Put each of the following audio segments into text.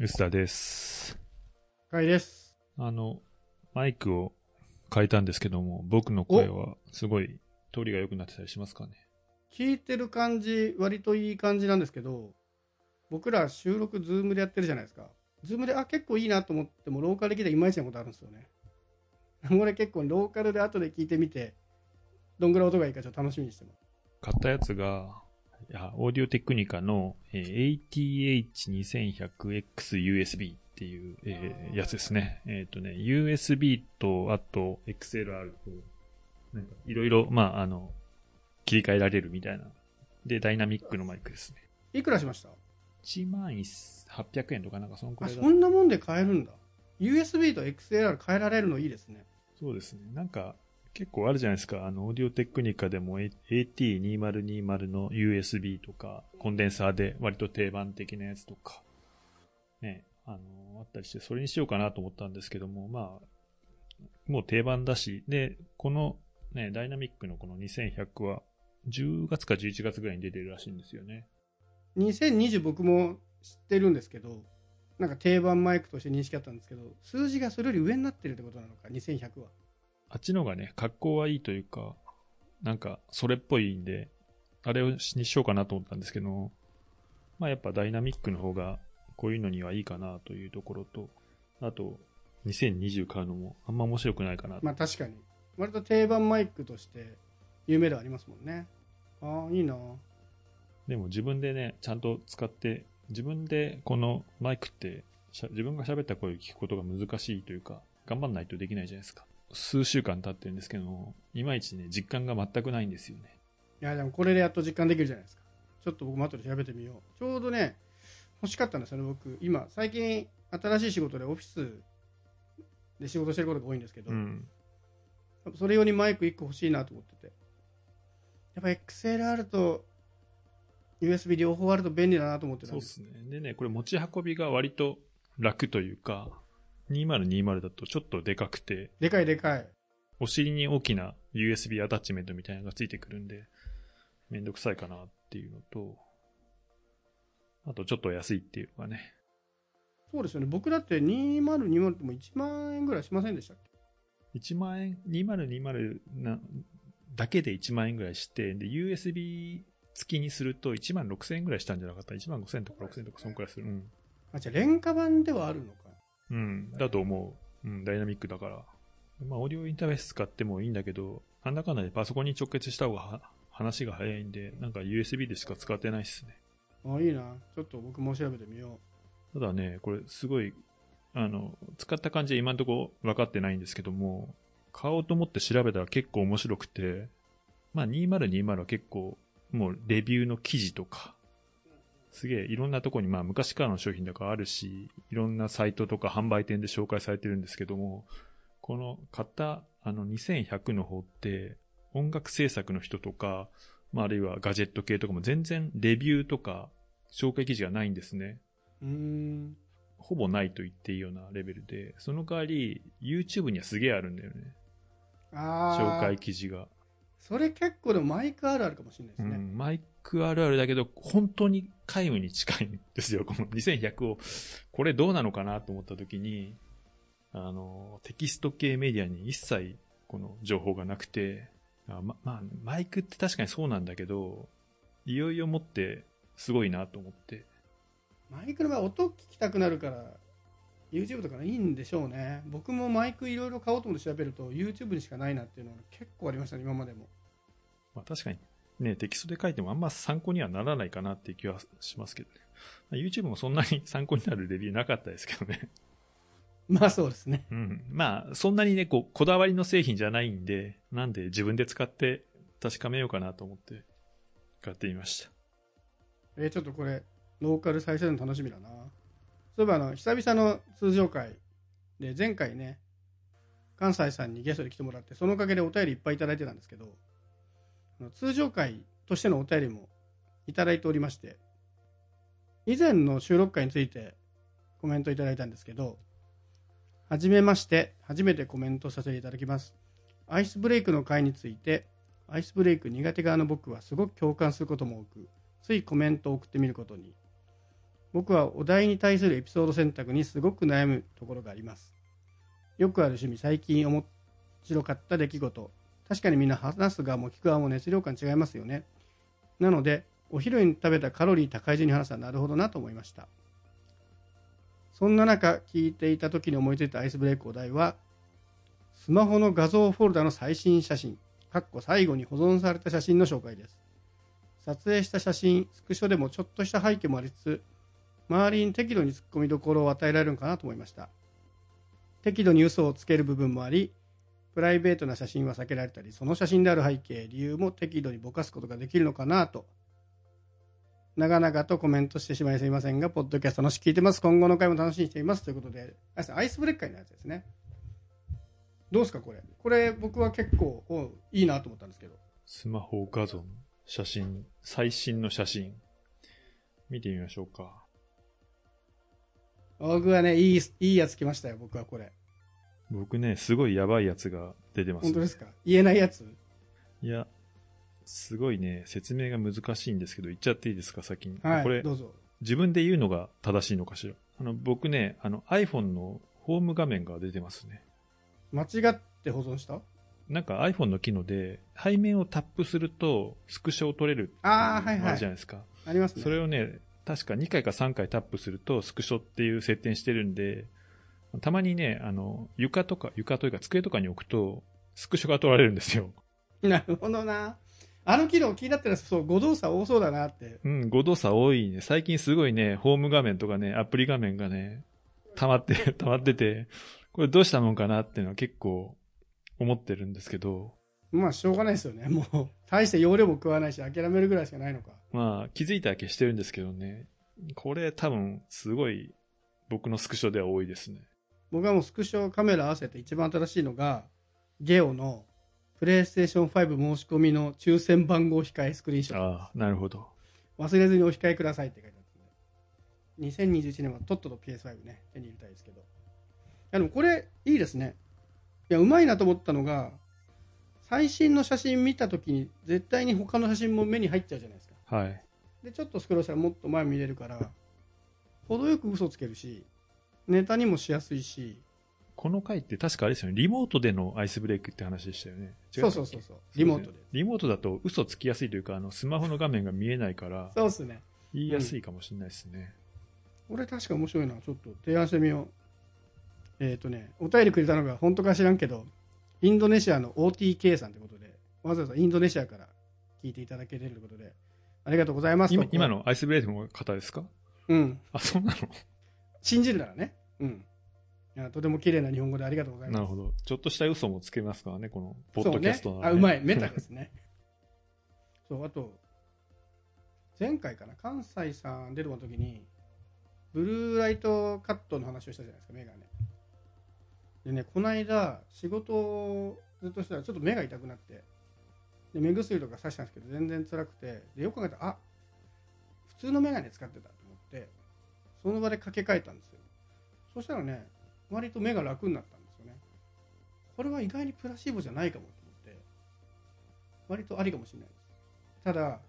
臼田です。かいです。あの、マイクを変えたんですけども、僕の声はすごい通りが良くなってたりしますかね？聞いてる感じ、割といい感じなんですけど、僕ら収録、ズームでやってるじゃないですか。ズームで、あ、結構いいなと思っても、ローカルで聞くといまいちなことあるんですよね。俺結構、ローカルで後で聞いてみて、どんぐらい音がいいかちょっと楽しみにしてます。買ったやつが、いや、オーディオテクニカの、えー ATH2100XUSB っていう、えーやつですね。えっ、とね、USB と、あと XLR と、なんかいろいろ、まあ、あの、切り替えられるみたいな。で、ダイナミックのマイクですね。いくらしました？1万800円とかなんかそんくあ、らいだそんなもんで買えるんだ。USB と XLR 変えられるのいいですね。そうですね。なんか、結構あるじゃないですか。あの、オーディオテクニカでも AT2020 の USB とか、コンデンサーで割と定番的なやつとか、ね、あの、あったりして、それにしようかなと思ったんですけども、まあ、もう定番だし、で、この、ね、ダイナミックのこの2100は、10月か11月ぐらいに出てるらしいんですよね。2020僕も知ってるんですけど、なんか定番マイクとして認識あったんですけど、数字がそれより上になってるってことなのか、2100は。あっちの方がね、格好はいいというか、なんか、それっぽいんで、あれをしにしようかなと思ったんですけど、まあやっぱダイナミックの方が、こういうのにはいいかなというところと、あと、2020買うのもあんま面白くないかなと。まあ確かに。割と定番マイクとして有名ではありますもんね。ああ、いいなでも自分でね、ちゃんと使って、自分でこのマイクって、自分が喋った声を聞くことが難しいというか、頑張んないとできないじゃないですか。数週間経ってるんですけど、いまいちね、実感が全くないんですよね。いや、でもこれでやっと実感できるじゃないですか。ちょっと僕も後で調べてみよう。ちょうどね、欲しかったんですよね、僕。今、最近新しい仕事でオフィスで仕事してることが多いんですけど、うん。それ用にマイク1個欲しいなと思ってて。やっぱ XLR と USB 両方あると便利だなと思ってたんで。そうですすね。でね、これ持ち運びが割と楽というか、2020だとちょっとでかくて、でかいでかい。お尻に大きな USB アタッチメントみたいなのがついてくるんで、めんどくさいかなっていうのと、あとちょっと安いっていうのがね。そうですよね。僕だって2020っても1万円ぐらいしませんでしたっけ？1万円、2020な、だけで1万円ぐらいして、で、USB 付きにすると1万6000円ぐらいしたんじゃなかった ?1 万5000とか6000とかそんくらいする。うん。あ、じゃあ廉価版ではあるのか。うん、だと思う。うん、ダイナミックだから。まあ、オーディオインターフェース使ってもいいんだけど、なんだかんだでパソコンに直結した方がは話が早いんで、なんか USB でしか使ってないっすね。あ、いいな。ちょっと僕も調べてみよただね、これすごい、あの、使った感じは今のところ分かってないんですけども、買おうと思って調べたら結構面白くて、まあ2020は結構、もうレビューの記事とか、すげえいろんなとこにまあ昔からの商品だからあるし、いろんなサイトとか販売店で紹介されてるんですけども、この買ったあの2100の方って音楽制作の人とか、まああるいはガジェット系とかも全然レビューとか紹介記事がないんですね。う。ん。ほぼないと言っていいようなレベルで、その代わり YouTube にはすげえあるんだよね。ああ。紹介記事が。それ結構でもマイクあるあるかもしれないですね。うん、マイクあるあるだけど、本当に皆無に近いんですよ。この2100を、これどうなのかなと思った時に、あの、テキスト系メディアに一切この情報がなくて、あま、まあ、マイクって確かにそうなんだけど、いよいよもってすごいなと思って。マイクの場合音聞きたくなるから、YouTube とかいいんでしょうね。僕もマイクいろいろ買おうと思って調べると YouTube にしかないなっていうのが結構ありましたね、今までも。まあ確かにね、テキストで書いてもあんま参考にはならないかなっていう気はしますけどね。まあ YouTube もそんなに参考になるレビューなかったですけどね。まあそうですね。うん。まあ、そんなにね、こう、こだわりの製品じゃないんで、なんで自分で使って確かめようかなと思って買ってみました。えーちょっとこれ、ローカル再生の楽しみだな。そういえばあの、久々の通常会で、前回ね、関西さんにゲストで来てもらって、そのおかげでお便りいっぱいいただいてたんですけど、通常会としてのお便りもいただいておりまして、以前の収録会についてコメントいただいたんですけど、はじめまして、初めてコメントさせていただきます。アイスブレイクの会について、アイスブレイク苦手側の僕はすごく共感することも多く、ついコメントを送ってみることに。僕はお題に対するエピソード選択にすごく悩むところがありますよくある趣味最近面白かった出来事確かにみんな話す側も聞く側も熱量感違いますよね。なのでお昼に食べたカロリー高い順に話すのはなるほどなと思いました。そんな中聞いていた時に思いついたアイスブレイクお題はスマホの画像フォルダの最新写真かっこ最後に保存された写真の紹介です。撮影した写真スクショでもちょっとした背景もありつつ周りに適度に突っ込みどころを与えられるのかなと思いました。適度に嘘をつける部分もありプライベートな写真は避けられたりその写真である背景理由も適度にぼかすことができるのかなと。長々とコメントしてしまいすみませんがポッドキャスト楽しく聞いてます。今後の回も楽しみにしていますということでアイスブレッカーのやつですね。どうですかこれ。これ僕は結構おいいなと思ったんですけど。スマホ画像の写真、最新の写真、見てみましょうか。僕はね、いい、いいやつ来ましたよ、僕はこれ。僕ね、すごいやばいやつが出てます。本当ですか？言えないやつ？いや、すごいね、説明が難しいんですけど、言っちゃっていいですか、先に。はい、これどうぞ。自分で言うのが正しいのかしら？あの、僕ね、あの iPhone のホーム画面が出てますね。間違って保存した？なんか iPhone の機能で、背面をタップすると、スクショを撮れるあーはいはいあるじゃないですか。ありますね。それをね、確か2回か3回タップすると、スクショっていう設定してるんで、たまにね、あの、床とか、床というか机とかに置くと、スクショが撮られるんですよ。なるほどな。あの機能気になってるそう、誤動作多そうだなって。うん、誤動作多いね。最近すごいね、ホーム画面とかね、アプリ画面がね、溜まって、溜まってて、これどうしたもんかなっていうのは結構思ってるんですけど、まあ、しょうがないですよね。もう、大して容量も食わないし、諦めるぐらいしかないのか。まあ気づいたら消してるんですけどね、これ多分すごい僕のスクショでは多いですね。僕はもうスクショカメラ合わせて一番新しいのが、ゲオのプレイステーション5申し込みの抽選番号控えスクリーンショット。ああ、なるほど。忘れずにお控えくださいって書いてあったんで。2021年はとっとと PS5 ね、手に入れたいですけど。いやでもこれいいですね。いや、うまいなと思ったのが、最新の写真見たときに絶対に他の写真も目に入っちゃうじゃないですか。はい。で、ちょっとスクロールしたらもっと前見れるから、程よく嘘つけるし、ネタにもしやすいし、この回って確かあれですよね、リモートでのアイスブレイクって話でしたよね。違そうそうそうそう、リモートで。リモートだと嘘つきやすいというか、あの、スマホの画面が見えないから、そうっすね。言いやすいかもしれないですね。俺確か面白いな。ちょっと提案してみよう。えっ、とね、お便りくれたのが本当か知らんけど、インドネシアの OTK さんということで、わざわざインドネシアから聞いていただけているということで、ありがとうございますと今今。のアイスブレイクの方ですか？うん。あ、そうなの？信じるならね。うん。いやとても綺麗な日本語でありがとうございます。なるほど。ちょっとした嘘もつけますからね、この、ポッドキャストの、そうね。あ、うまい。メタですね。そう、あと、前回かな、関西さん出るの時に、ブルーライトカットの話をしたじゃないですか、メガネ。でね、この間、仕事をずっとしたら、ちょっと目が痛くなって、で目薬とかさしたんですけど、全然辛くて、でよく考えたら、あ普通のメガネ使ってたと思って、その場で掛け替えたんですよ。そしたらね、割と目が楽になったんですよね。これは意外にプラシーボじゃないかもと思って、割とありかもしれないです。ただ、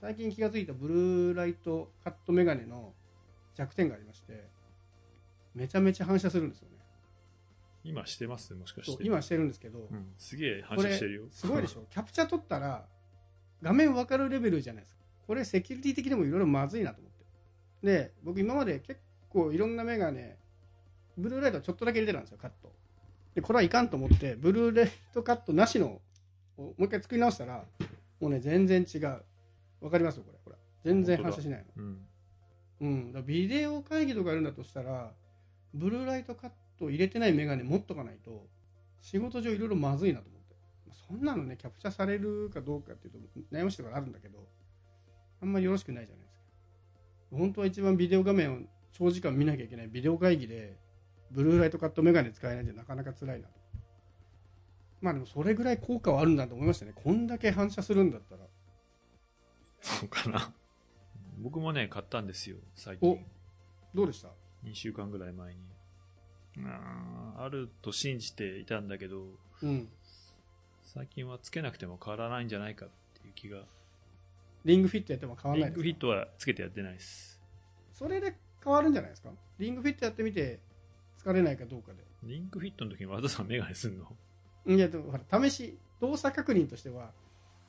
最近気がついたブルーライトカットメガネの弱点がありまして、めちゃめちゃ反射するんですよね。今してます？もしかして。今してるんですけど、うん、すげえ反射してるよ。すごいでしょ？キャプチャ撮ったら画面分かるレベルじゃないですかこれセキュリティ的にもいろいろまずいなと思ってで僕今まで結構いろんなメガネブルーライトはちょっとだけ入れてたんですよカット。でこれはいかんと思ってブルーライトカットなしのをもう一回作り直したらもうね全然違う。分かりますよこれ。ほら全然反射しないの。うん。うん、だビデオ会議とかやるんだとしたら、ブルーライトカット入れてないメガネ持っとかないと、仕事上いろいろまずいなと思って。そんなのね、キャプチャされるかどうかっていうと、悩ましいところあるんだけど、あんまりよろしくないじゃないですか。本当は一番ビデオ画面を長時間見なきゃいけないビデオ会議で、ブルーライトカットメガネ使えないってなかなか辛いなと。まあでもそれぐらい効果はあるんだと思いましたね。こんだけ反射するんだったら。そうかな。僕もね、買ったんですよ、最お近。どうでした？2週間ぐらい前に。あーあると信じていたんだけど、うん。最近はつけなくても変わらないんじゃないかっていう気が。リングフィットやっても変わんリンないですか？グフィットはつけてやってないです。それで変わるんじゃないですか？リングフィットやってみて疲れないかどうかでリンクフィットの時に和田さんメガネすんの？いやでもほら試し動作確認としては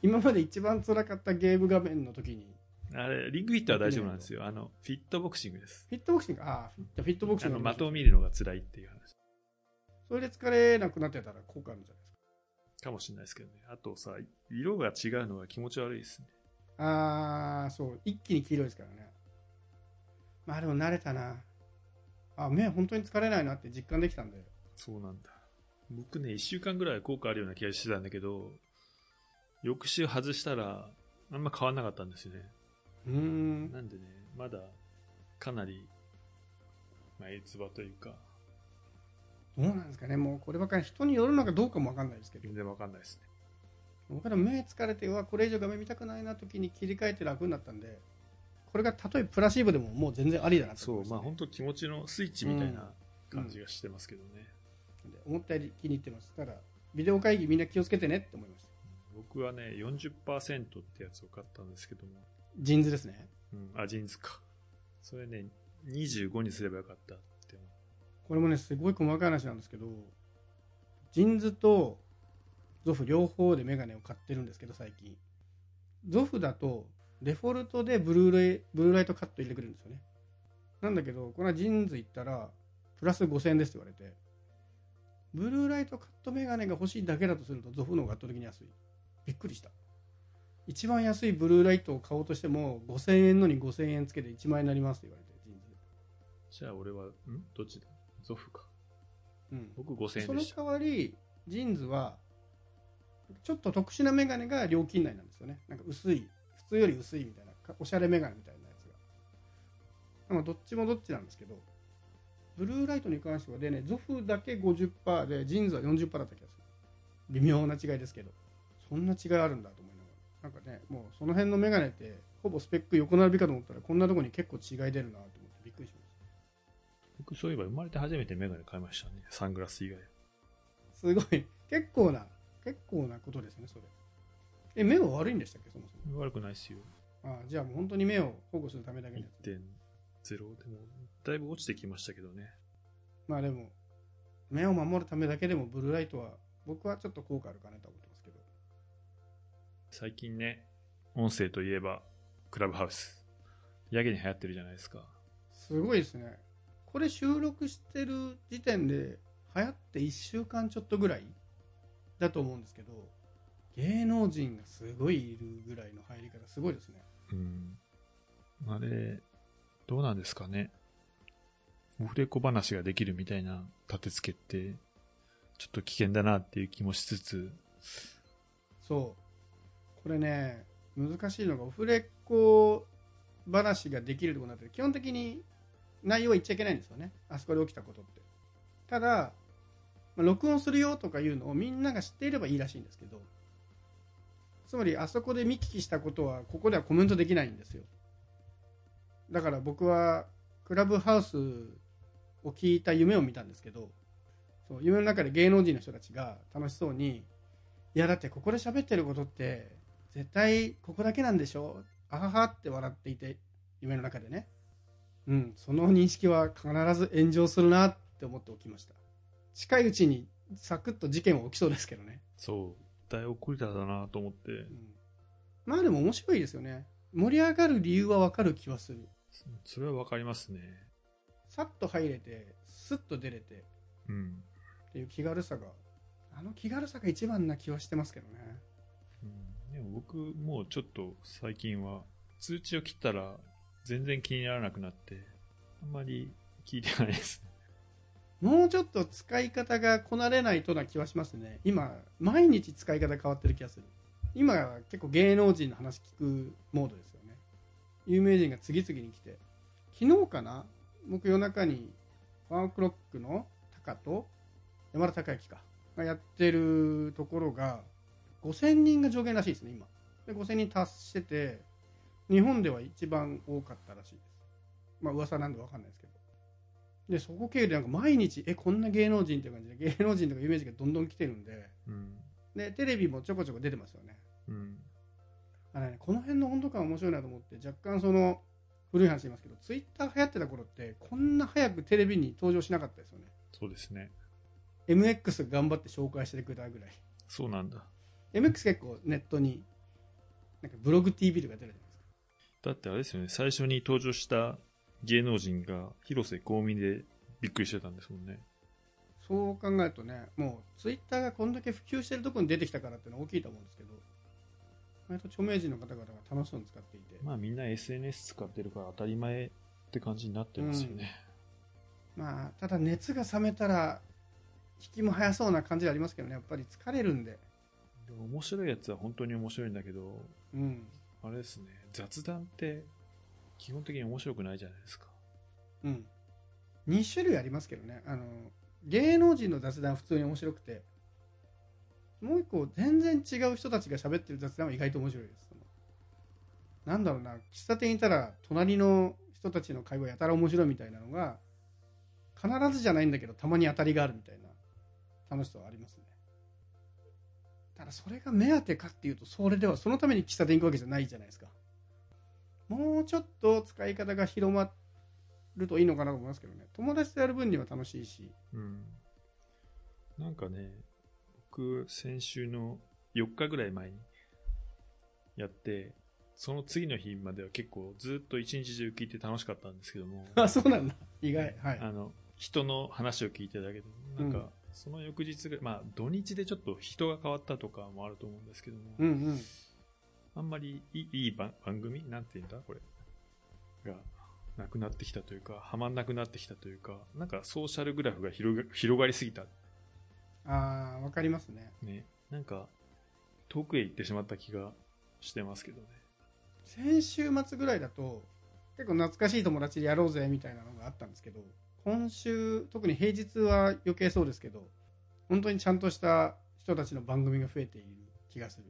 今まで一番辛かったゲーム画面の時にあれ、リンクフィットは大丈夫なんですよ。あの、フィットボクシングです。フィットボクシング？ああフィットフィットボクシあの、ング的を見るのが辛いっていう話。それで疲れなくなってたら効果あるんじゃないですかかもしれないですけどね。あとさ、色が違うのが気持ち悪いですね。ああそう一気に黄色いですからねまあでも慣れたなあ目本当に疲れないなって実感できたんでそうなんだ。僕ね、1週間ぐらい効果あるような気がしてたんだけど、翌週外したら、あんま変わんなかったんですよね。うーんなんでね、まだ、かなり、まあ、えつばというか、どうなんですかねもうこればっかり人によるのかどうかもわかんないですけど全然わかんないですね。僕は目疲れてうわこれ以上画面見たくないな時に切り替えて楽になったんでこれがたとえプラシーボでももう全然ありだなとそう、思いましたね。まあ本当気持ちのスイッチみたいな感じがしてますけどね。で思ったより気に入ってます。ただビデオ会議みんな気をつけてねって思いました。僕はね、40%ってやつを買ったんですけども、ジンズですね。うん、あ、ジンズか。それね、25にすればよかったって。これもねすごい細かい話なんですけどジンズとゾフ両方でメガネを買ってるんですけど最近。ゾフだとデフォルトでブルーレイブルーライトカット入れてくれるんですよね。なんだけどこのジンズ行ったらプラス5000円ですって言われてブルーライトカットメガネが欲しいだけだとするとゾフの方が圧倒的に安い。びっくりした。一番安いブルーライトを買おうとしても5000円のに5000円つけて1万円になりますって言われてジンズじゃあ俺は、ん？どっちだ？ゾフか。うん。僕5000円そのでした。代わりジンズはちょっと特殊なメガネが料金内なんですよね。なんか薄い。普通より薄いみたいなかおしゃれメガネみたいなやつが。まあどっちもどっちなんですけどブルーライトに関してはでねゾフだけ50%でジーンズは40%だった気がする。微妙な違いですけどそんな違いあるんだと思いながら。なんかねもうその辺のメガネってほぼスペック横並びかと思ったらこんなとこに結構違い出るなと思ってびっくりしました。僕そういえば生まれて初めてメガネ買いましたね。サングラス以外。すごい。結構な結構なことですねそれえ目は悪いんでしたっけ？そもそも悪くないっすよ。あじゃあもう本当に目を保護するためだけのやつ1.0でも、だいぶ落ちてきましたけどね。まあでも目を守るためだけでもブルーライトは僕はちょっと効果あるかなと思ってますけど最近ね、音声といえば、クラブハウス。やけに流行ってるじゃないですか。すごいですねこれ収録してる時点で流行って1週間ちょっとぐらいだと思うんですけど芸能人がすごいいるぐらいの入り方すごいですね。うん。あれ、どうなんですかね。オフレコ話ができるみたいな立て付けって、ちょっと危険だなっていう気もしつつ、そう。これね難しいのがオフレコ話ができるところになって基本的に内容は言っちゃいけないんですよね。あそこで起きたことって。ただ、まあ録音するよとかいうのをみんなが知っていればいいらしいんですけどつまりあそこで見聞きしたことはここではコメントできないんですよ。だから僕はクラブハウスを聞いた夢を見たんですけどそう夢の中で芸能人の人たちが楽しそうにいやだってここで喋ってることって絶対ここだけなんでしょ？あははって笑っていて夢の中でね。うんその認識は必ず炎上するなって思っておきました。近いうちにサクッと事件は起きそうですけどね、そう、大起こりだなと思って。う、ん、まあでも面白いですよね。盛り上がる理由はわかる気はする。それはわかりますね。さっと入れてスッと出れて。うん。っていう気軽さがあの気軽さが一番な気はしてますけどね。うん、でも僕、もうちょっと最近は、通知を切ったら全然気にならなくなって、あんまり聞いてないです。もうちょっと使い方がこなれないとな気はしますね。今毎日使い方変わってる気がする。今結構芸能人の話聞くモードですよね。有名人が次々に来て。昨日かな僕夜中にワンクロックのタカと山田孝之かがやってるところが5000人が上限らしいですね今。で5000人達してて日本では一番多かったらしいです。まあ噂なんでわかんないですけど。でそこ経由でなんか毎日えこんな芸能人っていう感じで芸能人とか有名人がどんどん来てるんでうん。でテレビもちょこちょこ出てますよねうん。あのねこの辺の温度感面白いなと思って若干その古い話言いますけどツイッターが流行ってた頃ってこんな早くテレビに登場しなかったですよねそうですね。MX が頑張って紹介してくれたぐらいそうなんだ。MX 結構ネットになんかブログ TV とか出るじゃないですかだってあれですよね、最初に登場した芸能人が広瀬香美でびっくりしてたんですもんね。そう考えるとねもうツイッターがこんだけ普及してるところに出てきたからっていうのは大きいと思うんですけど割と著名人の方々が楽しそうに使っていて、まあみんな SNS 使ってるから当たり前って感じになってますよね。まあただ熱が冷めたら引きも早そうな感じはありますけどね。やっぱり疲れるんで。面白いやつは本当に面白いんだけど、うん。あれですね、雑談って基本的に面白くないじゃないですか。うん。2種類ありますけどね。あの芸能人の雑談は普通に面白くてもう一個全然違う人たちが喋ってる雑談は意外と面白いです。そのなんだろうな。喫茶店にいたら隣の人たちの会話やたら面白いみたいなのが必ずじゃないんだけどたまに当たりがあるみたいな楽しさはありますね。ただそれが目当てかっていうとそれではそのために喫茶店行くわけじゃないじゃないですか。もうちょっと使い方が広まるといいのかなと思いますけどね。友達とやる分には楽しいし。うん。なんかね、僕、先週の4日ぐらい前にやって、その次の日までは結構ずっと一日中聞いて楽しかったんですけども、あそうなんだ。意外。はい。あの、人の話を聞いてるだけで、なん。うんか、その翌日が、まあ、土日でちょっと人が変わったとかもあると思うんですけども、うんうんあんまりいいいい番番組？なんて言うんだ？これ。が、なくなってきたというか、はまんなくなってきたというか、なんかソーシャルグラフが広が広がりすぎた。ああわかりますねね。なんか、遠くへ行ってしまった気がしてますけどね。先週末ぐらいだと結構懐かしい友達でやろうぜみたいなのがあったんですけど今週特に平日は余計そうですけど本当にちゃんとした人たちの番組が増えている気がする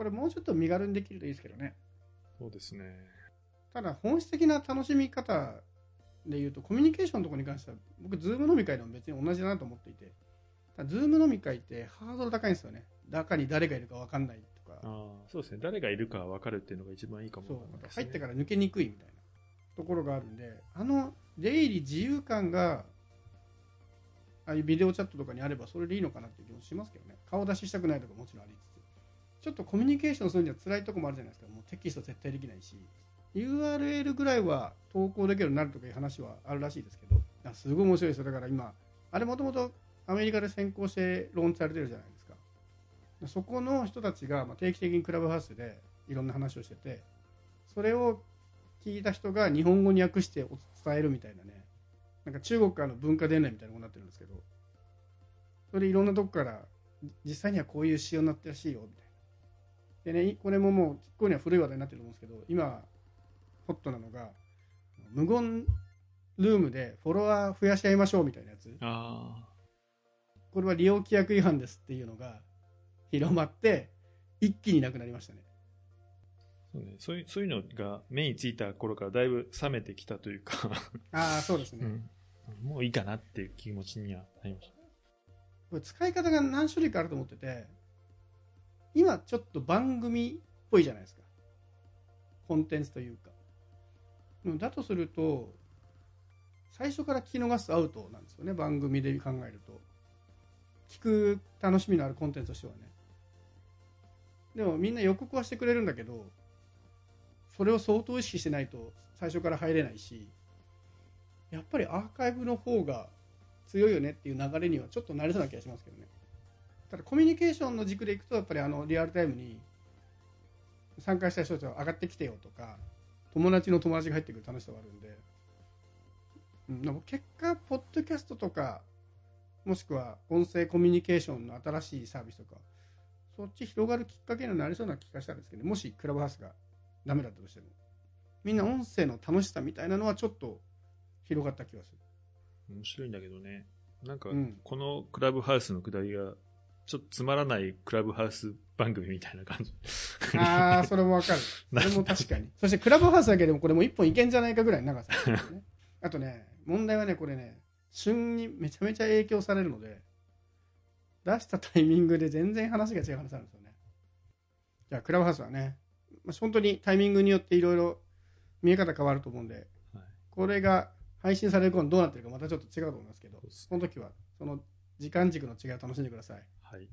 これもうちょっと身軽にできるといいですけどね。そうですね。ただ本質的な楽しみ方でいうとコミュニケーションのところに関しては僕ズーム飲み会でも別に同じだなと思っていて。ただズーム飲み会ってハードル高いんですよね。中に誰がいるか分かんないとか。ああ、そうですね。誰がいるか分かるっていうのが一番いいかも。そう。入ってから抜けにくいみたいなところがあるんであの出入り自由感がああいうビデオチャットとかにあればそれでいいのかなっていう気もしますけどね。顔出ししたくないとかもちろんありつつちょっとコミュニケーションするには辛いとこもあるじゃないですか。もうテキスト絶対できないし。URL ぐらいは投稿できるようになるとかいう話はあるらしいですけど。すごい面白いですよ。だから今あれもともとアメリカで先行してローンチされてるじゃないですか。そこの人たちが定期的にクラブハウスでいろんな話をしててそれを聞いた人が日本語に訳して伝えるみたいなね。なんか中国からの文化伝来みたいなものになってるんですけど。それいろんなとこから実際にはこういう仕様になってらしいよみたいな。でねこれももう結構には古い話題になってると思うんですけど今ホットなのが無言ルームでフォロワー増やし合いましょうみたいなやつああ、これは利用規約違反ですっていうのが広まって一気になくなりましたねそうね。そういう、そういうのが目についた頃からだいぶ冷めてきたというか、ああそうですね、うん。もういいかなっていう気持ちにはなりました。これ使い方が何種類かあると思ってて今ちょっと番組っぽいじゃないですか。コンテンツというか。だとすると最初から聞き逃すアウトなんですよね番組で考えると。聞く楽しみのあるコンテンツとしてはね。でもみんな予告はしてくれるんだけどそれを相当意識してないと最初から入れないしやっぱりアーカイブの方が強いよねっていう流れにはちょっと慣れそうな気がしますけどね。ただコミュニケーションの軸でいくとやっぱりあのリアルタイムに参加した人たちは上がってきてよとか友達の友達が入ってくる楽しさがあるんで、うん、でも結果ポッドキャストとかもしくは音声コミュニケーションの新しいサービスとかそっち広がるきっかけになりそうな気がしたんですけど、もしクラブハウスがダメだったとしても。みんな音声の楽しさみたいなのはちょっと広がった気がする。面白いんだけどね。なんかうん、このクラブハウスのくだりが、ちょっとつまらないクラブハウス番組みたいな感じ。ああ、それもわかる。それも確かに。そしてクラブハウスだけでもこれもう一本いけんじゃないかぐらいの長さね。あとね、問題はね、これね、旬にめちゃめちゃ影響されるので、出したタイミングで全然話が違う話なんですよね。じゃあ、クラブハウスはね、まあ、本当にタイミングによっていろいろ見え方変わると思うんで、はいこれが配信される頃にどうなってるかまたちょっと違うと思いますけどその時はその時間軸の違いを楽しんでくださいはい。